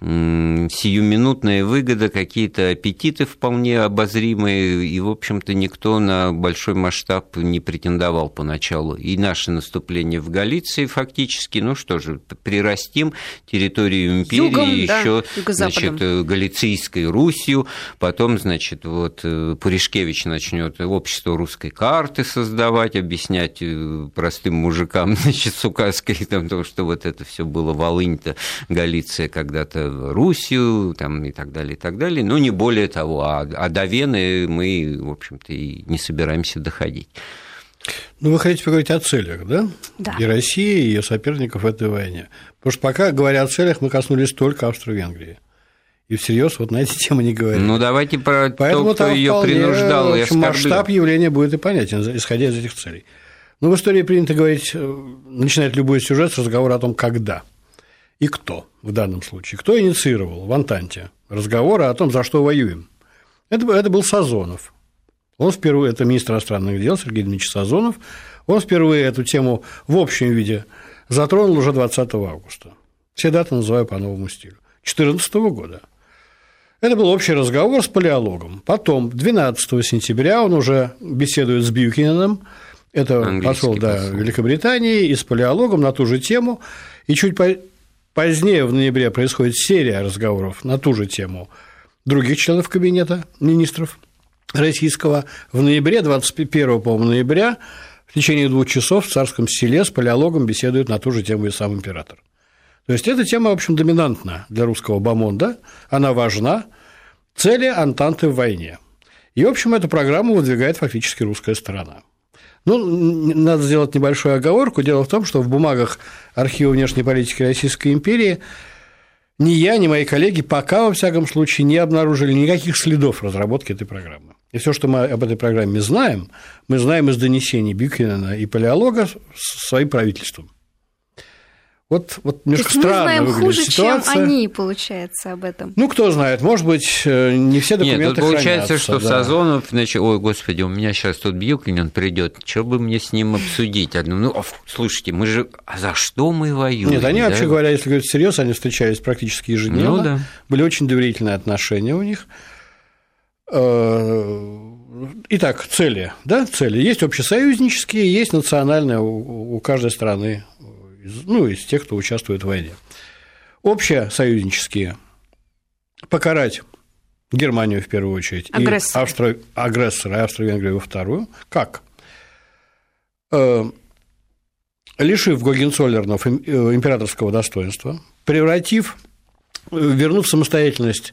Speaker 2: сиюминутная выгода, какие-то аппетиты вполне обозримые, и, в общем-то, никто на большой масштаб не претендовал поначалу. И наше наступление в Галиции фактически, ну что же, прирастим территорию империи Югом, еще, да, значит, Галицийской Русью, потом, значит, значит, вот э, Пуришкевич начнет общество русской карты создавать, объяснять э, простым мужикам, значит, с указкой, там, то, что вот это все было Волынь-то, Галиция когда-то Русью, там, и так далее, и так далее. Но не более того, а, а до Вены мы, в общем-то, и не собираемся доходить.
Speaker 4: Ну, вы хотите поговорить о целях, да?
Speaker 3: Да.
Speaker 4: И России, и ее соперников в этой войне. Потому что пока, говоря о целях, мы коснулись только Австро-Венгрии. И всерьез вот на эти темы не говорим.
Speaker 2: Ну, давайте про
Speaker 4: Поэтому
Speaker 2: то, кто ее принуждал и
Speaker 4: общем, масштаб явления будет и понятен, исходя из этих целей. Но в истории принято говорить, э, начинать любой сюжет с разговора о том, когда и кто в данном случае. Кто инициировал в Антанте разговоры о том, за что воюем. Это, это был Сазонов. Он впервые, это министр иностранных дел Сергей Дмитриевич Сазонов, он впервые эту тему в общем виде затронул уже 20 августа. Все даты называю по новому стилю. 2014 года. Это был общий разговор с палеологом. Потом, 12 сентября, он уже беседует с Бьюкиненом, это
Speaker 2: Английский
Speaker 4: посол да,
Speaker 2: посол.
Speaker 4: Великобритании, и с палеологом на ту же тему. И чуть по- позднее, в ноябре, происходит серия разговоров на ту же тему других членов кабинета министров российского. В ноябре, 21 по ноября, в течение двух часов в царском селе с палеологом беседует на ту же тему и сам император. То есть эта тема, в общем, доминантна для русского бомонда, она важна, цели Антанты в войне. И, в общем, эту программу выдвигает фактически русская сторона. Ну, надо сделать небольшую оговорку. Дело в том, что в бумагах архива внешней политики Российской империи ни я, ни мои коллеги пока, во всяком случае, не обнаружили никаких следов разработки этой программы. И все, что мы об этой программе знаем, мы знаем из донесений Бюкинена и Палеолога своим правительством. Вот, вот
Speaker 3: То
Speaker 4: немножко
Speaker 3: есть мы знаем хуже,
Speaker 4: ситуация.
Speaker 3: чем они, получается, об этом.
Speaker 4: Ну, кто знает, может быть, э, не все документы
Speaker 2: Нет, тут получается,
Speaker 4: хранятся,
Speaker 2: что
Speaker 4: да.
Speaker 2: Сазонов, значит, ой, господи, у меня сейчас тут Бьюкинен придет, что бы мне с ним обсудить? Одну, ну, а, слушайте, мы же, а за что мы воюем?
Speaker 4: Нет, они,
Speaker 2: да?
Speaker 4: вообще говоря, если говорить всерьез, они встречались практически ежедневно.
Speaker 2: Ну да.
Speaker 4: Были очень доверительные отношения у них. Э, Итак, цели, да, цели. Есть общесоюзнические, есть национальные у каждой страны, из- ну, из тех, кто участвует в войне. Общесоюзнические – покарать Германию в первую очередь,
Speaker 3: Агрессора.
Speaker 4: и Австро... агрессора, и Австро-Венгрию во вторую. Как? Э, лишив Гогенцоллернов э, императорского достоинства, превратив, э, вернув самостоятельность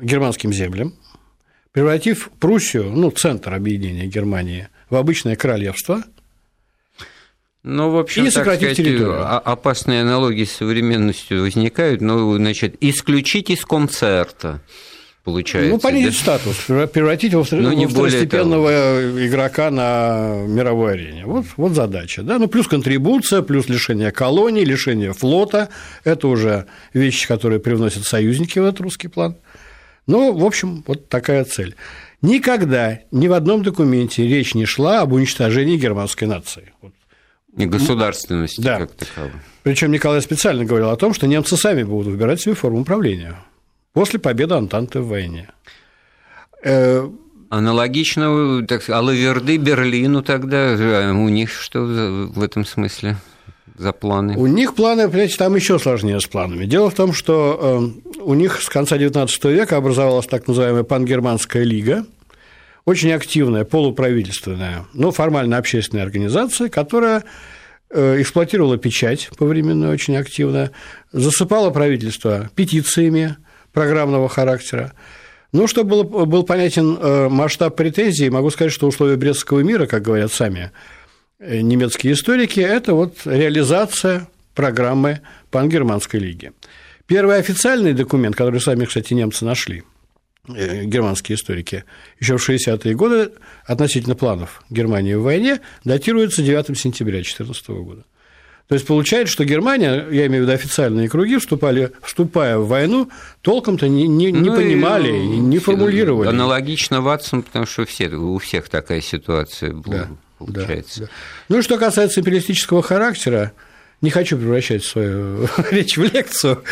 Speaker 4: германским землям, превратив Пруссию, ну, центр объединения Германии, в обычное королевство,
Speaker 2: Ну, в общем,
Speaker 4: И
Speaker 2: так сказать,
Speaker 4: территорию.
Speaker 2: а- опасные аналогии с современностью возникают, но, значит, исключить из концерта, получается.
Speaker 4: ну, понизить
Speaker 2: да?
Speaker 4: статус, превра- превратить его в
Speaker 2: Ну, не
Speaker 4: второстепенного игрока на мировой арене. Вот, вот задача. Да? Ну, плюс контрибуция, плюс лишение колоний, лишение флота. Это уже вещи, которые привносят союзники в этот русский план. Ну, в общем, вот такая цель. Никогда ни в одном документе речь не шла об уничтожении германской нации. Вот
Speaker 2: И государственности
Speaker 4: Да.
Speaker 2: как таковой.
Speaker 4: Причем Николай специально говорил о том, что немцы сами будут выбирать свою форму правления после победы Антанты в войне. Э,
Speaker 2: Аналогично, так сказать, Алаверды Берлину тогда, а у них что в этом смысле за планы?
Speaker 4: У них планы, понимаете, там еще сложнее с планами. Дело в том, что э, у них с конца XIX века образовалась так называемая Пангерманская лига, очень активная, полуправительственная, но формально общественная организация, которая э, эксплуатировала печать повременную очень активно, засыпала правительство петициями программного характера. Ну, чтобы было, был понятен э, масштаб претензий, могу сказать, что условия Брестского мира, как говорят сами э, немецкие историки, это вот реализация программы Пангерманской лиги. Первый официальный документ, который сами, кстати, немцы нашли, германские историки, еще в 60-е годы относительно планов Германии в войне, датируется 9 сентября 2014 года. То есть получается, что Германия, я имею в виду официальные круги, вступали, вступая в войну, толком-то не, не, не
Speaker 2: Ну,
Speaker 4: понимали, и не формулировали.
Speaker 2: Аналогично Ватсон, потому что все, у всех такая ситуация была, получается.
Speaker 4: Да, да. Ну и что касается империалистического характера, не хочу превращать свою речь в лекцию,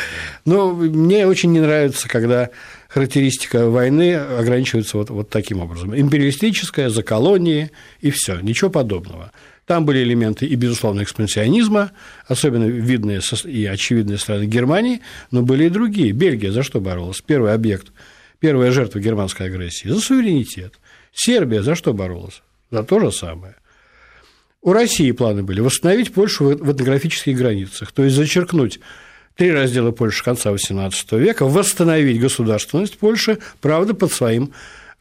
Speaker 4: но мне очень не нравится, когда характеристика войны ограничивается вот, вот таким образом. Империалистическая, за колонии и все, ничего подобного. Там были элементы и, безусловно, экспансионизма, особенно видные и очевидные страны Германии, но были и другие. Бельгия за что боролась? Первый объект первая жертва германской агрессии? За суверенитет. Сербия за что боролась? За то же самое. У России планы были восстановить Польшу в этнографических границах, то есть зачеркнуть три раздела Польши конца XVIII века, восстановить государственность Польши, правда, под своим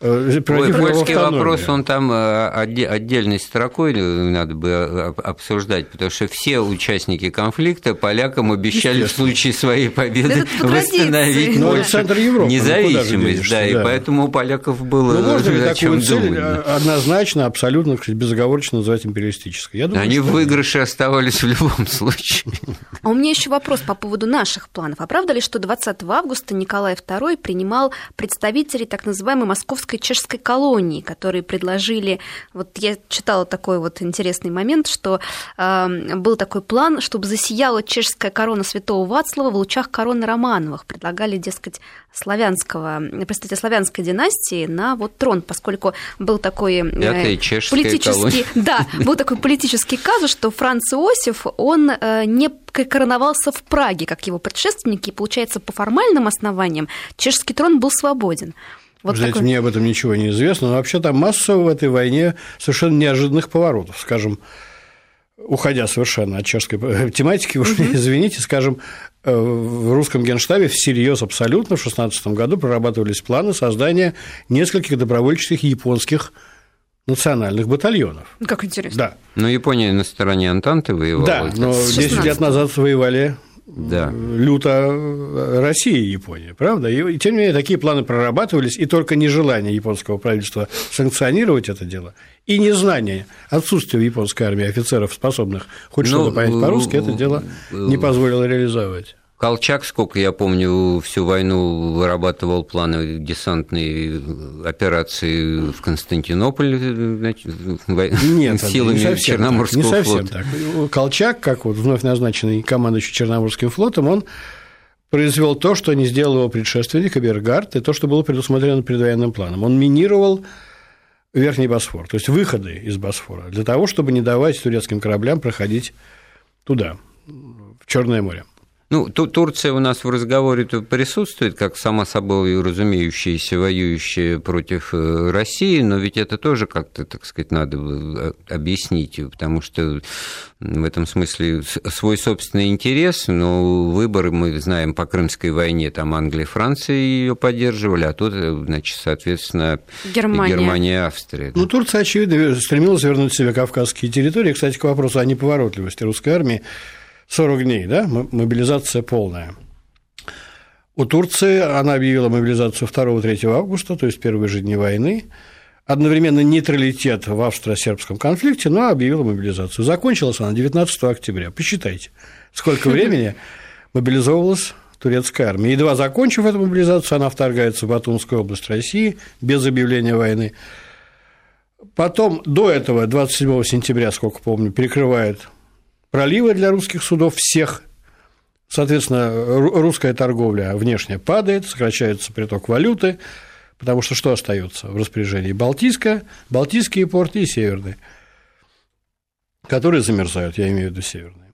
Speaker 2: Ой, польский вопрос, он там э, отдельной строкой надо бы э, обсуждать, потому что все участники конфликта полякам обещали в случае своей победы восстановить
Speaker 4: ну, Польшу Европы, ну,
Speaker 2: независимость, да, и поэтому у поляков было
Speaker 4: ну, можно ли такую цель э, однозначно, абсолютно, безоговорочно называть империалистической?
Speaker 2: Я думаю, Они в выигрыше оставались в любом случае.
Speaker 3: А у меня еще вопрос по поводу наших планов. А правда ли, что 20 августа Николай II принимал представителей так называемой Московской русской чешской колонии, которые предложили, вот я читала такой вот интересный момент, что э, был такой план, чтобы засияла чешская корона святого Вацлава в лучах короны Романовых. Предлагали, дескать, славянского, представителя славянской династии на вот трон, поскольку был такой
Speaker 2: э, политический,
Speaker 3: да, был такой политический казус, что Франц Иосиф, он э, не короновался в Праге, как его предшественники, и, получается, по формальным основаниям чешский трон был свободен.
Speaker 4: Вот Знаете, такой... мне об этом ничего не известно, но вообще там масса в этой войне совершенно неожиданных поворотов. Скажем, уходя совершенно от чешской тематики, уж угу. извините, скажем, э, в русском генштабе всерьез абсолютно в 2016 году прорабатывались планы создания нескольких добровольческих японских национальных батальонов.
Speaker 3: Как интересно.
Speaker 4: Да.
Speaker 2: Но Япония на стороне Антанты воевала.
Speaker 4: Да, но 10 лет назад воевали
Speaker 2: да.
Speaker 4: люто э, Россия и Япония, правда? И, тем не менее, такие планы прорабатывались, и только нежелание японского правительства санкционировать это дело, и незнание, отсутствие в японской армии офицеров, способных хоть ну, что-то понять по-русски, это дело не позволило реализовать.
Speaker 2: Колчак, сколько я помню, всю войну вырабатывал планы десантной операции в Константинополь значит,
Speaker 4: Нет,
Speaker 2: силами не совсем Черноморского
Speaker 4: так, не совсем
Speaker 2: флота.
Speaker 4: Так. Колчак, как вот вновь назначенный командующий Черноморским флотом, он произвел то, что не сделал его предшественник Абергард, и то, что было предусмотрено предвоенным планом. Он минировал Верхний Босфор, то есть выходы из Босфора, для того, чтобы не давать турецким кораблям проходить туда, в Черное море.
Speaker 2: Ну, Турция у нас в разговоре присутствует, как само собой разумеющаяся, воюющая против э, России, но ведь это тоже как-то, так сказать, надо э, объяснить, потому что в этом смысле свой собственный интерес, но выборы мы знаем по Крымской войне, там Англия и Франция ее поддерживали, а тут, э, значит, соответственно, Германия, Германия и Австрия.
Speaker 4: Ну, Турция, очевидно, стремилась вернуть себе кавказские территории. Кстати, к вопросу о неповоротливости русской армии, 40 дней, да, мобилизация полная. У Турции она объявила мобилизацию 2-3 августа, то есть первые же дни войны, одновременно нейтралитет в австро-сербском конфликте, но объявила мобилизацию. Закончилась она 19 октября. Посчитайте, сколько времени мобилизовалась турецкая армия. Едва закончив эту мобилизацию, она вторгается в Батумскую область России без объявления войны. Потом до этого, 27 сентября, сколько помню, перекрывает проливы для русских судов всех. Соответственно, русская торговля внешняя падает, сокращается приток валюты, потому что что остается в распоряжении? Балтийская, Балтийские порты и северные, которые замерзают, я имею в виду северные.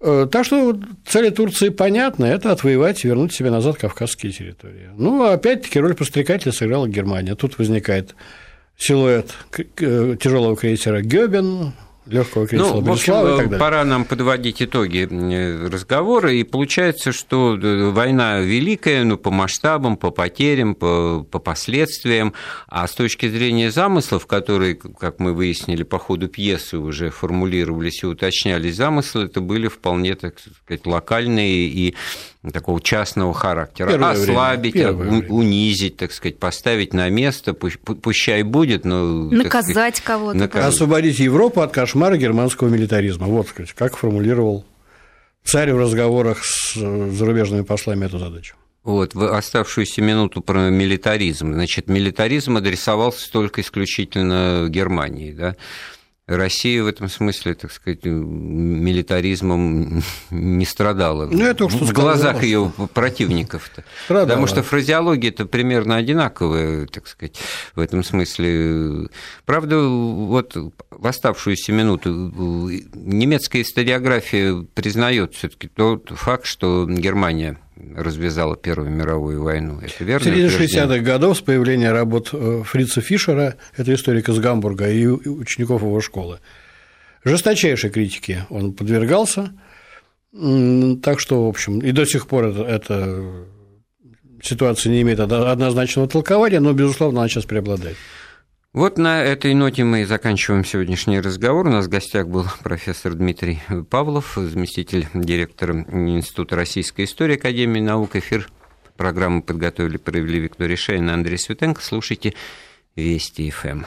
Speaker 4: Э, так что цели Турции понятны – это отвоевать и вернуть себе назад кавказские территории. Ну, опять-таки роль подстрекателя сыграла Германия. Тут возникает силуэт э, тяжелого крейсера Гёбен, легкого кресла
Speaker 2: ну, в общем, и так далее. Пора нам подводить итоги разговора, и получается, что э, война великая, ну, по масштабам, по потерям, по, по последствиям, а с точки зрения замыслов, которые, как мы выяснили по ходу пьесы, уже формулировались и уточнялись, замыслы это были вполне, так сказать, локальные и такого частного характера. Первое Ослабить, время. унизить, так сказать, поставить на место, пущай будет, но...
Speaker 3: Наказать кого-то.
Speaker 4: Наказ... Освободить Европу от кошмара германского милитаризма. Вот, сказать, как формулировал царь в разговорах с зарубежными послами эту задачу.
Speaker 2: Вот, в оставшуюся минуту про милитаризм. Значит, милитаризм адресовался только исключительно Германии, да? Россия в этом смысле, так сказать, милитаризмом не страдала. Ну, это в глазах ее противников-то. Страдала. Потому что фразеология это примерно одинаковая, так сказать, в этом смысле. Правда, вот в оставшуюся минуту немецкая историография признает все-таки тот факт, что Германия развязала Первую мировую войну. Это верно?
Speaker 4: В середине 60-х годов с появления работ э, Фрица Фишера, это историк из Гамбурга, и учеников его школы, жесточайшей критике он подвергался, так что, в общем, и до сих пор это, это ситуация не имеет однозначного толкования, но, безусловно, она сейчас преобладает.
Speaker 2: Вот на этой ноте мы и заканчиваем сегодняшний разговор. У нас в гостях был профессор Дмитрий Павлов, заместитель директора Института российской истории Академии наук. Эфир программы подготовили, провели Виктория Шейна, Андрей Светенко. Слушайте Вести ФМ.